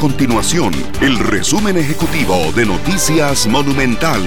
continuación el resumen ejecutivo de Noticias Monumental.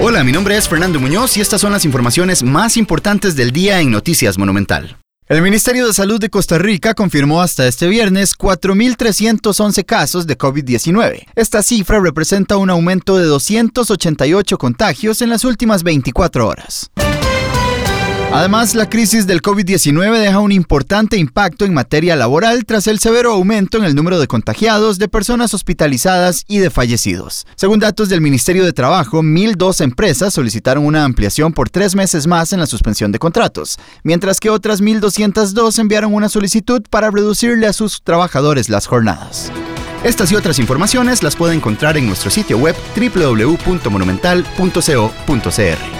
Hola, mi nombre es Fernando Muñoz y estas son las informaciones más importantes del día en Noticias Monumental. El Ministerio de Salud de Costa Rica confirmó hasta este viernes 4.311 casos de COVID-19. Esta cifra representa un aumento de 288 contagios en las últimas 24 horas. Además, la crisis del COVID-19 deja un importante impacto en materia laboral tras el severo aumento en el número de contagiados, de personas hospitalizadas y de fallecidos. Según datos del Ministerio de Trabajo, 1.002 empresas solicitaron una ampliación por tres meses más en la suspensión de contratos, mientras que otras 1.202 enviaron una solicitud para reducirle a sus trabajadores las jornadas. Estas y otras informaciones las puede encontrar en nuestro sitio web www.monumental.co.cr.